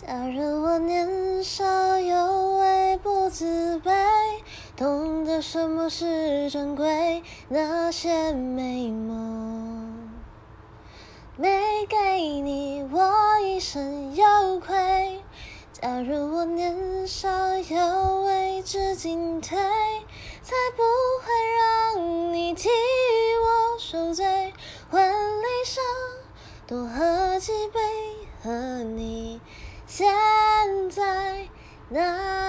假如我年少有为不自卑，懂得什么是珍贵，那些美梦没给你，我一生有愧。假如我年少有为知进退，才不会让你替我受罪。婚礼上多喝几杯，和你现在那。